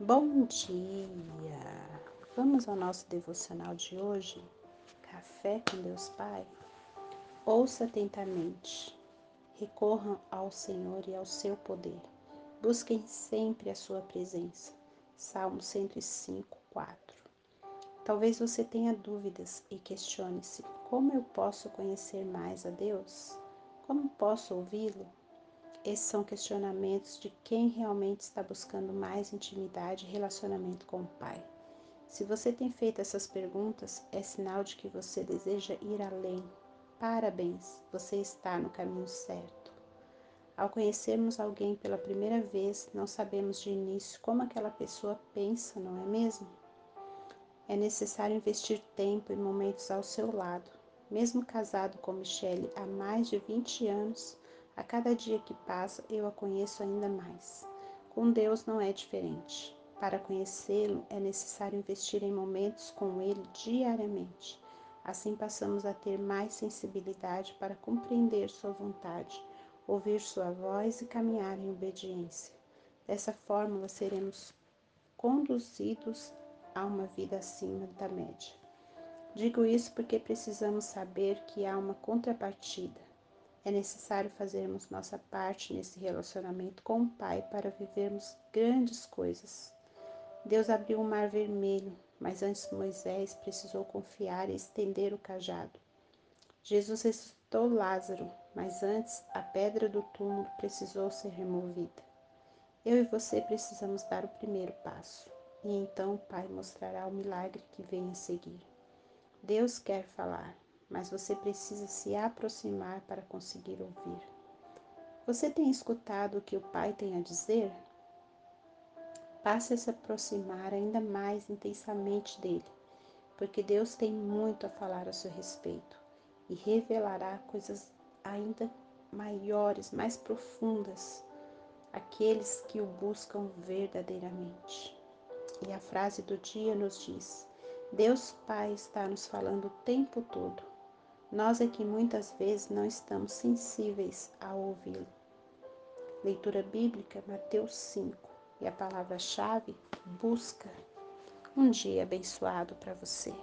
Bom dia! Vamos ao nosso devocional de hoje? Café com Deus Pai? Ouça atentamente. Recorram ao Senhor e ao seu poder. Busquem sempre a sua presença. Salmo 105, 4. Talvez você tenha dúvidas e questione-se: como eu posso conhecer mais a Deus? Como posso ouvi-lo? Esses são questionamentos de quem realmente está buscando mais intimidade e relacionamento com o Pai. Se você tem feito essas perguntas, é sinal de que você deseja ir além. Parabéns, você está no caminho certo. Ao conhecermos alguém pela primeira vez, não sabemos de início como aquela pessoa pensa, não é mesmo? É necessário investir tempo e momentos ao seu lado. Mesmo casado com Michele há mais de 20 anos, a cada dia que passa, eu a conheço ainda mais. Com Deus não é diferente. Para conhecê-lo, é necessário investir em momentos com ele diariamente. Assim passamos a ter mais sensibilidade para compreender sua vontade, ouvir sua voz e caminhar em obediência. Dessa forma, seremos conduzidos a uma vida acima da média. Digo isso porque precisamos saber que há uma contrapartida. É necessário fazermos nossa parte nesse relacionamento com o Pai para vivermos grandes coisas. Deus abriu o mar vermelho, mas antes Moisés precisou confiar e estender o cajado. Jesus ressuscitou Lázaro, mas antes a pedra do túmulo precisou ser removida. Eu e você precisamos dar o primeiro passo, e então o Pai mostrará o milagre que vem a seguir. Deus quer falar, mas você precisa se aproximar para conseguir ouvir. Você tem escutado o que o Pai tem a dizer? Passe a se aproximar ainda mais intensamente dele, porque Deus tem muito a falar a seu respeito e revelará coisas ainda maiores, mais profundas, aqueles que o buscam verdadeiramente. E a frase do dia nos diz: Deus Pai está nos falando o tempo todo nós é que muitas vezes não estamos sensíveis a ouvi-lo. Leitura bíblica, Mateus 5, e a palavra-chave, busca. Um dia abençoado para você.